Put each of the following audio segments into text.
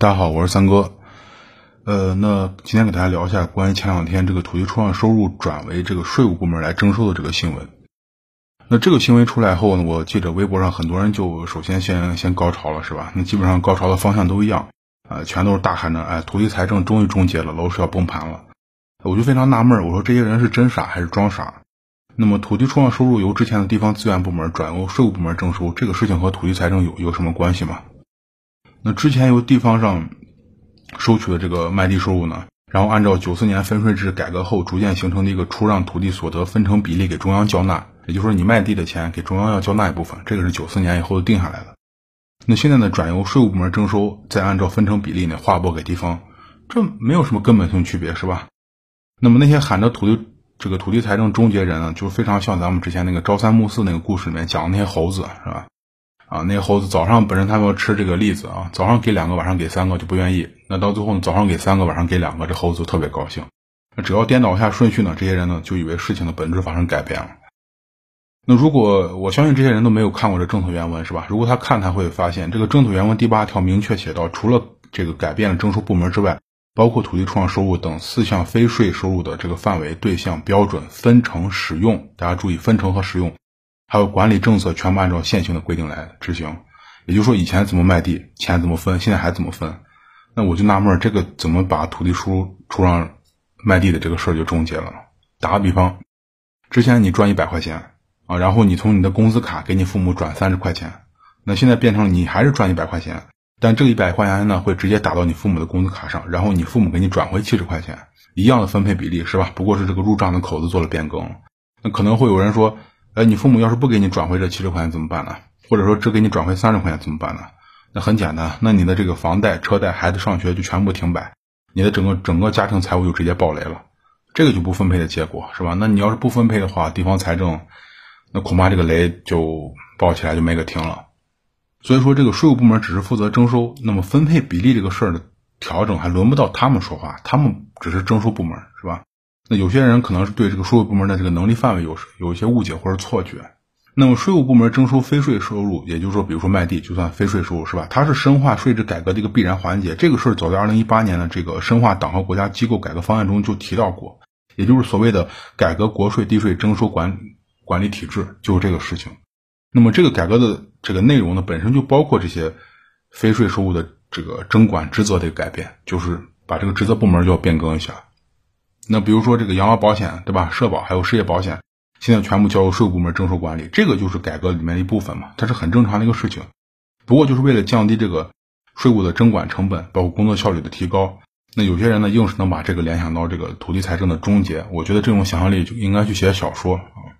大家好，我是三哥。呃，那今天给大家聊一下关于前两天这个土地出让收入转为这个税务部门来征收的这个新闻。那这个新闻出来后呢，我记得微博上很多人就首先先先高潮了，是吧？那基本上高潮的方向都一样，啊，全都是大喊着，哎，土地财政终于终结了，楼市要崩盘了。我就非常纳闷，我说这些人是真傻还是装傻？那么土地出让收入由之前的地方资源部门转由税务部门征收，这个事情和土地财政有有什么关系吗？那之前由地方上收取的这个卖地收入呢，然后按照九四年分税制改革后逐渐形成的一个出让土地所得分成比例给中央交纳，也就是说你卖地的钱给中央要交纳一部分，这个是九四年以后定下来的。那现在呢，转由税务部门征收，再按照分成比例呢划拨给地方，这没有什么根本性区别，是吧？那么那些喊着土地这个土地财政终结人呢，就非常像咱们之前那个朝三暮四那个故事里面讲的那些猴子，是吧？啊，那猴子早上本身他们要吃这个栗子啊，早上给两个，晚上给三个就不愿意。那到最后呢，早上给三个，晚上给两个，这猴子就特别高兴。那只要颠倒一下顺序呢，这些人呢就以为事情的本质发生改变了。那如果我相信这些人都没有看过这政策原文，是吧？如果他看，他会发现这个政策原文第八条明确写到，除了这个改变了征收部门之外。包括土地出让收入等四项非税收入的这个范围、对象、标准、分成、使用，大家注意分成和使用，还有管理政策，全部按照现行的规定来执行。也就是说，以前怎么卖地，钱怎么分，现在还怎么分？那我就纳闷，这个怎么把土地出出让卖地的这个事儿就终结了？打个比方，之前你赚一百块钱啊，然后你从你的工资卡给你父母转三十块钱，那现在变成你还是赚一百块钱。但这一百块钱呢，会直接打到你父母的工资卡上，然后你父母给你转回七十块钱，一样的分配比例是吧？不过是这个入账的口子做了变更。那可能会有人说，哎，你父母要是不给你转回这七十块钱怎么办呢？或者说只给你转回三十块钱怎么办呢？那很简单，那你的这个房贷、车贷、孩子上学就全部停摆，你的整个整个家庭财务就直接暴雷了。这个就不分配的结果是吧？那你要是不分配的话，地方财政那恐怕这个雷就爆起来就没个停了。所以说，这个税务部门只是负责征收，那么分配比例这个事儿的调整还轮不到他们说话，他们只是征收部门，是吧？那有些人可能是对这个税务部门的这个能力范围有有一些误解或者错觉。那么税务部门征收非税收入，也就是说，比如说卖地就算非税收入，是吧？它是深化税制改革的一个必然环节。这个事儿早在二零一八年的这个深化党和国家机构改革方案中就提到过，也就是所谓的改革国税地税征收管管理体制，就是这个事情。那么这个改革的这个内容呢，本身就包括这些非税收入的这个征管职责的改变，就是把这个职责部门就要变更一下。那比如说这个养老保险，对吧？社保还有失业保险，现在全部交由税务部门征收管理，这个就是改革里面的一部分嘛，它是很正常的一个事情。不过就是为了降低这个税务的征管成本，包括工作效率的提高，那有些人呢，硬是能把这个联想到这个土地财政的终结。我觉得这种想象力就应该去写小说啊！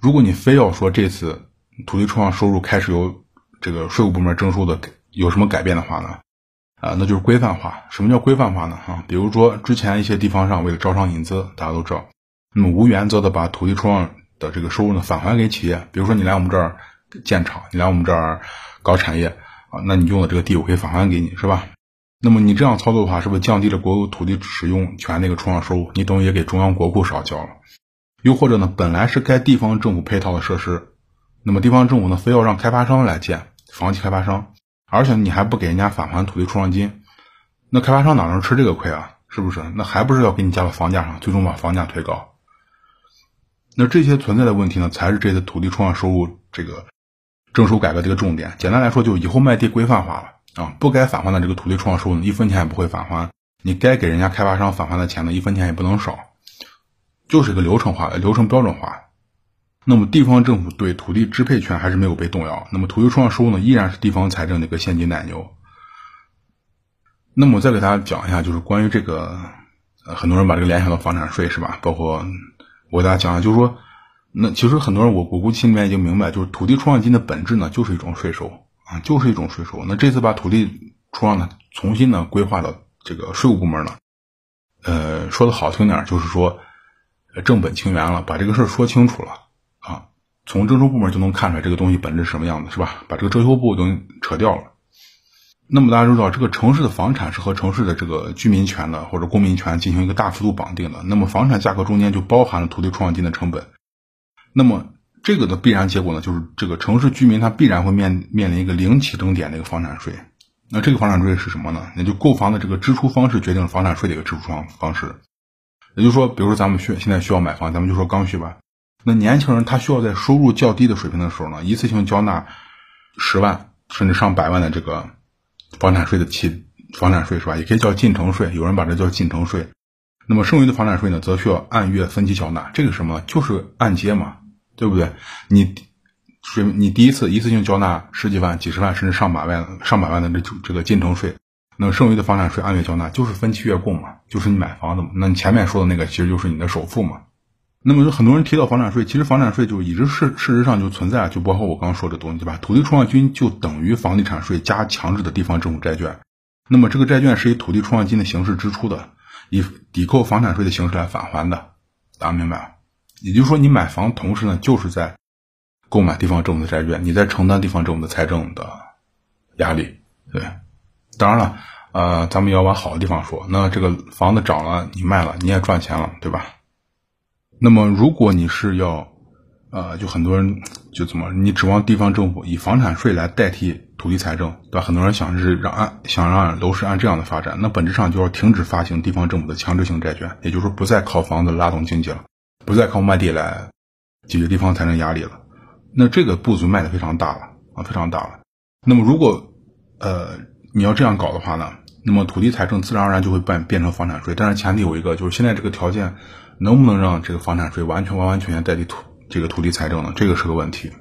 如果你非要说这次。土地出让收入开始由这个税务部门征收的，有什么改变的话呢？啊，那就是规范化。什么叫规范化呢？哈，比如说之前一些地方上为了招商引资，大家都知道，那么无原则的把土地出让的这个收入呢返还给企业。比如说你来我们这儿建厂，你来我们这儿搞产业啊，那你用的这个地我可以返还给你，是吧？那么你这样操作的话，是不是降低了国有土地使用权那个出让收入？你等于也给中央国库少交了。又或者呢，本来是该地方政府配套的设施。那么地方政府呢，非要让开发商来建房企开发商，而且你还不给人家返还土地出让金，那开发商哪能吃这个亏啊？是不是？那还不是要给你加到房价上，最终把房价推高？那这些存在的问题呢，才是这次土地出让收入这个征收改革的一个重点。简单来说，就以后卖地规范化了啊，不该返还的这个土地出让收入，一分钱也不会返还；你该给人家开发商返还的钱呢，一分钱也不能少，就是一个流程化、流程标准化。那么地方政府对土地支配权还是没有被动摇，那么土地出让收入呢，依然是地方财政的一个现金奶牛。那么我再给大家讲一下，就是关于这个，呃，很多人把这个联想到房产税是吧？包括我给大家讲一下，就是说，那其实很多人我我估计心里面已经明白，就是土地出让金的本质呢，就是一种税收啊，就是一种税收。那这次把土地出让呢，重新呢规划到这个税务部门呢，呃，说的好听点，就是说正本清源了，把这个事儿说清楚了。从征收部门就能看出来这个东西本质是什么样子，是吧？把这个征收部都扯掉了。那么大家都知道，这个城市的房产是和城市的这个居民权的或者公民权进行一个大幅度绑定的。那么房产价格中间就包含了土地出让金的成本。那么这个的必然结果呢，就是这个城市居民他必然会面面临一个零起征点的一个房产税。那这个房产税是什么呢？那就购房的这个支出方式决定了房产税的一个支出方方式。也就是说，比如说咱们需现在需要买房，咱们就说刚需吧。那年轻人他需要在收入较低的水平的时候呢，一次性交纳十万甚至上百万的这个房产税的期房产税是吧？也可以叫进城税，有人把这叫进城税。那么剩余的房产税呢，则需要按月分期缴纳。这个什么？就是按揭嘛，对不对？你水你第一次一次性交纳十几万、几十万甚至上百万、上百万的这这个进城税，那剩余的房产税按月交纳，就是分期月供嘛，就是你买房子嘛。那你前面说的那个其实就是你的首付嘛。那么有很多人提到房产税，其实房产税就一直是事实上就存在，就包括我刚刚说的东西，吧？土地出让金就等于房地产税加强制的地方政府债券。那么这个债券是以土地出让金的形式支出的，以抵扣房产税的形式来返还的。大家明白？也就是说，你买房同时呢，就是在购买地方政府的债券，你在承担地方政府的财政的压力。对，当然了，呃，咱们也要往好的地方说，那这个房子涨了，你卖了，你也赚钱了，对吧？那么，如果你是要，呃，就很多人就怎么，你指望地方政府以房产税来代替土地财政，对吧？很多人想是让按想让楼市按这样的发展，那本质上就要停止发行地方政府的强制性债券，也就是说，不再靠房子拉动经济了，不再靠卖地来解决地方财政压力了。那这个步子迈的非常大了啊，非常大了。那么，如果呃你要这样搞的话呢，那么土地财政自然而然就会变变成房产税，但是前提有一个，就是现在这个条件。能不能让这个房产税完全完完全全代替土这个土地财政呢？这个是个问题。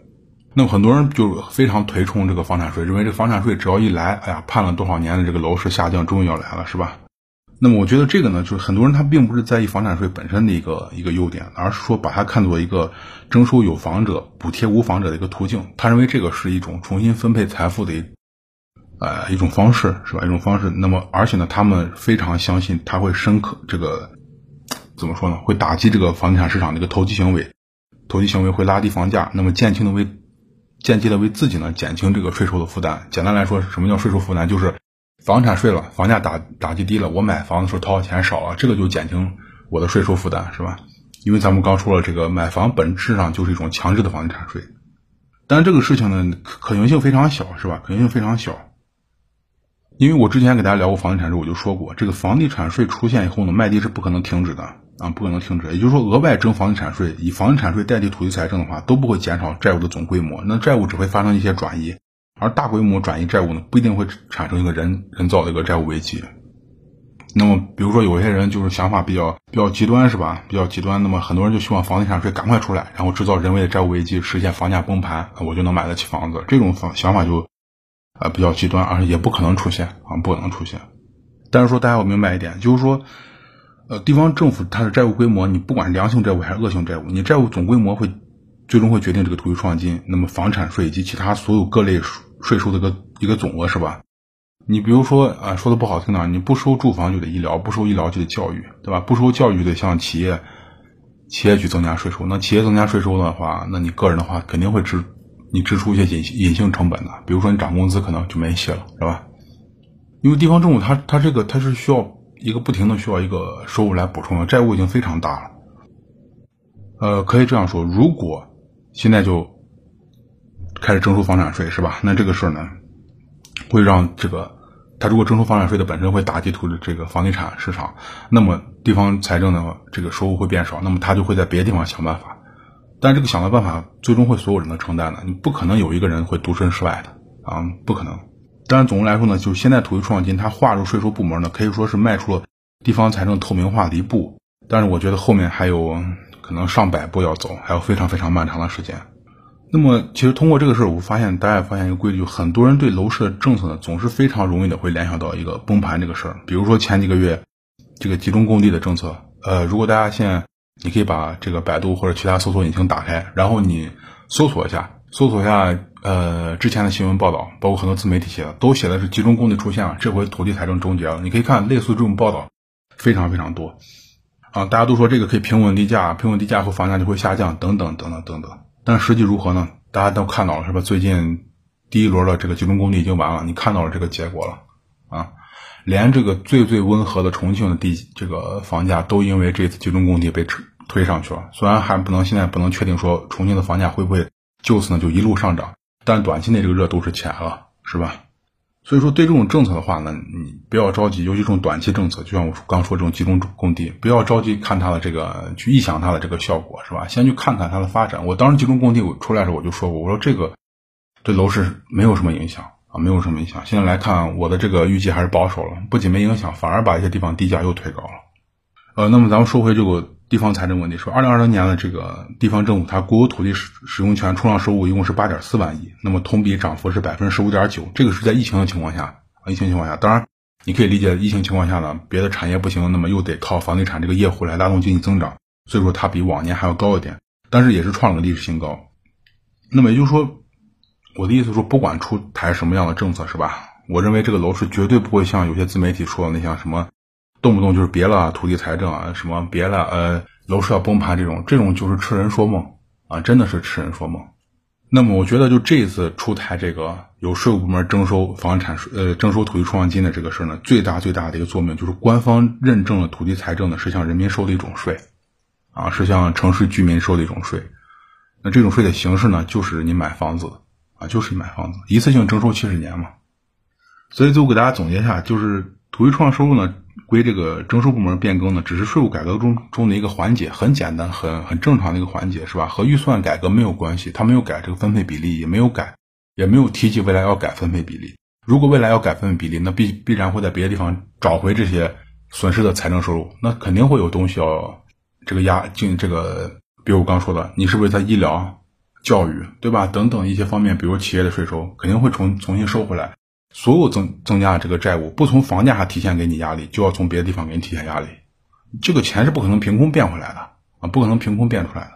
那么很多人就非常推崇这个房产税，认为这个房产税只要一来，哎呀，盼了多少年的这个楼市下降终于要来了，是吧？那么我觉得这个呢，就是很多人他并不是在意房产税本身的一个一个优点，而是说把它看作一个征收有房者补贴无房者的一个途径。他认为这个是一种重新分配财富的一呃一种方式，是吧？一种方式。那么而且呢，他们非常相信他会深刻这个。怎么说呢？会打击这个房地产市场的一个投机行为，投机行为会拉低房价，那么间接的为间接的为自己呢减轻这个税收的负担。简单来说，什么叫税收负担？就是房产税了，房价打打击低了，我买房的时候掏的钱少了，这个就减轻我的税收负担，是吧？因为咱们刚说了，这个买房本质上就是一种强制的房地产税，但这个事情呢可行性非常小，是吧？可行性非常小。因为我之前给大家聊过房地产税，我就说过，这个房地产税出现以后呢，卖地是不可能停止的啊，不可能停止。也就是说，额外征房地产税，以房地产税代替土地财政的话，都不会减少债务的总规模，那债务只会发生一些转移，而大规模转移债务呢，不一定会产生一个人人造的一个债务危机。那么，比如说有些人就是想法比较比较极端，是吧？比较极端，那么很多人就希望房地产税赶快出来，然后制造人为的债务危机，实现房价崩盘，我就能买得起房子。这种方想法就。啊，比较极端，而且也不可能出现啊，不可能出现。但是说大家要明白一点，就是说，呃，地方政府它的债务规模，你不管良性债务还是恶性债务，你债务总规模会最终会决定这个土地出让金、那么房产税以及其他所有各类税收的一个一个总额，是吧？你比如说啊，说的不好听点，你不收住房就得医疗，不收医疗就得教育，对吧？不收教育就得向企业企业去增加税收。那企业增加税收的话，那你个人的话肯定会支。你支出一些隐隐性成本的，比如说你涨工资可能就没戏了，是吧？因为地方政府它它这个它是需要一个不停的需要一个收入来补充的，债务已经非常大了。呃，可以这样说，如果现在就开始征收房产税，是吧？那这个事儿呢，会让这个他如果征收房产税的本身会打击土的这个房地产市场，那么地方财政的这个收入会变少，那么他就会在别的地方想办法。但这个想的办法最终会所有人都承担的，你不可能有一个人会独身事外的啊，不可能。但是总的来说呢，就是现在土地出让金它划入税收部门呢，可以说是迈出了地方财政透明化的一步。但是我觉得后面还有可能上百步要走，还有非常非常漫长的时间。那么其实通过这个事儿，我发现大家也发现一个规律，很多人对楼市的政策呢，总是非常容易的会联想到一个崩盘这个事儿。比如说前几个月这个集中供地的政策，呃，如果大家现在。你可以把这个百度或者其他搜索引擎打开，然后你搜索一下，搜索一下呃之前的新闻报道，包括很多自媒体写的，都写的是集中供地出现了，这回土地财政终结了。你可以看类似这种报道非常非常多啊，大家都说这个可以平稳地价，平稳地价后房价就会下降等等等等等等。但实际如何呢？大家都看到了是吧？最近第一轮的这个集中供地已经完了，你看到了这个结果了啊。连这个最最温和的重庆的地这个房价都因为这次集中供地被推推上去了。虽然还不能现在不能确定说重庆的房价会不会就此呢就一路上涨，但短期内这个热度是起来了，是吧？所以说，对这种政策的话呢，你不要着急，尤其这种短期政策，就像我刚说这种集中供地，不要着急看它的这个去臆想它的这个效果，是吧？先去看看它的发展。我当时集中供地我出来的时候，我就说过，我说这个对楼市没有什么影响啊，没有什么影响。现在来看，我的这个预计还是保守了，不仅没影响，反而把一些地方地价又推高了。呃，那么咱们说回这个。地方财政问题说，二零二零年的这个地方政府它国有土地使使用权出让收入一共是八点四万亿，那么同比涨幅是百分之十五点九，这个是在疫情的情况下啊，疫情情况下，当然你可以理解，疫情情况下呢，别的产业不行，那么又得靠房地产这个业务来拉动经济增长，所以说它比往年还要高一点，但是也是创了个历史新高。那么也就是说，我的意思说，不管出台什么样的政策，是吧？我认为这个楼市绝对不会像有些自媒体说的那像什么。动不动就是别了土地财政啊，什么别了呃楼市要崩盘这种，这种就是痴人说梦啊，真的是痴人说梦。那么我觉得就这一次出台这个由税务部门征收房产税呃征收土地出让金的这个事儿呢，最大最大的一个作用就是官方认证了土地财政呢是向人民收的一种税啊，是向城市居民收的一种税。那这种税的形式呢，就是你买房子啊，就是你买房子一次性征收七十年嘛。所以最后给大家总结一下，就是土地出让收入呢。归这个征收部门变更呢，只是税务改革中中的一个环节，很简单，很很正常的一个环节，是吧？和预算改革没有关系，它没有改这个分配比例，也没有改，也没有提及未来要改分配比例。如果未来要改分配比例，那必必然会在别的地方找回这些损失的财政收入，那肯定会有东西要这个压进这个，比如我刚说的，你是不是在医疗、教育，对吧？等等一些方面，比如企业的税收，肯定会重重新收回来。所有增增加的这个债务，不从房价上体现给你压力，就要从别的地方给你体现压力。这个钱是不可能凭空变回来的啊，不可能凭空变出来的。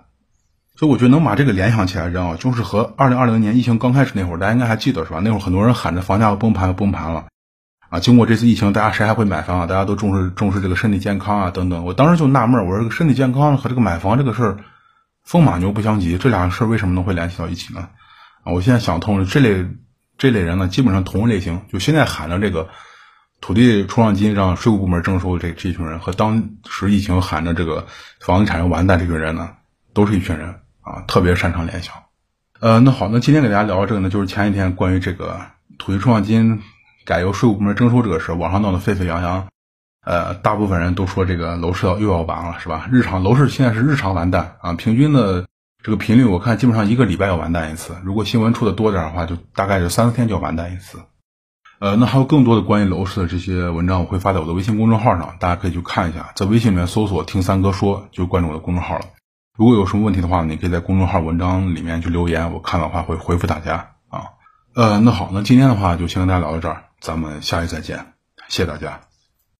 所以我觉得能把这个联想起来，人啊，就是和二零二零年疫情刚开始那会儿，大家应该还记得是吧？那会儿很多人喊着房价要崩盘，要崩盘了啊。经过这次疫情，大家谁还会买房啊？大家都重视重视这个身体健康啊等等。我当时就纳闷，我说这个身体健康和这个买房这个事儿，风马牛不相及，这两个事儿为什么能会联系到一起呢？啊，我现在想通了，这类。这类人呢，基本上同一类型，就现在喊着这个土地出让金让税务部门征收这这群人，和当时疫情喊着这个房地产要完蛋这群人呢，都是一群人啊，特别擅长联想。呃，那好，那今天给大家聊这个呢，就是前几天关于这个土地出让金改由税务部门征收这个事，网上闹得沸沸扬扬。呃，大部分人都说这个楼市要又要完了，是吧？日常楼市现在是日常完蛋啊，平均的。这个频率我看基本上一个礼拜要完蛋一次，如果新闻出的多点的话，就大概就三四天就要完蛋一次。呃，那还有更多的关于楼市的这些文章，我会发在我的微信公众号上，大家可以去看一下，在微信里面搜索“听三哥说”就关注我的公众号了。如果有什么问题的话，你可以在公众号文章里面去留言，我看的话会回复大家啊。呃，那好，那今天的话就先跟大家聊到这儿，咱们下期再见，谢谢大家。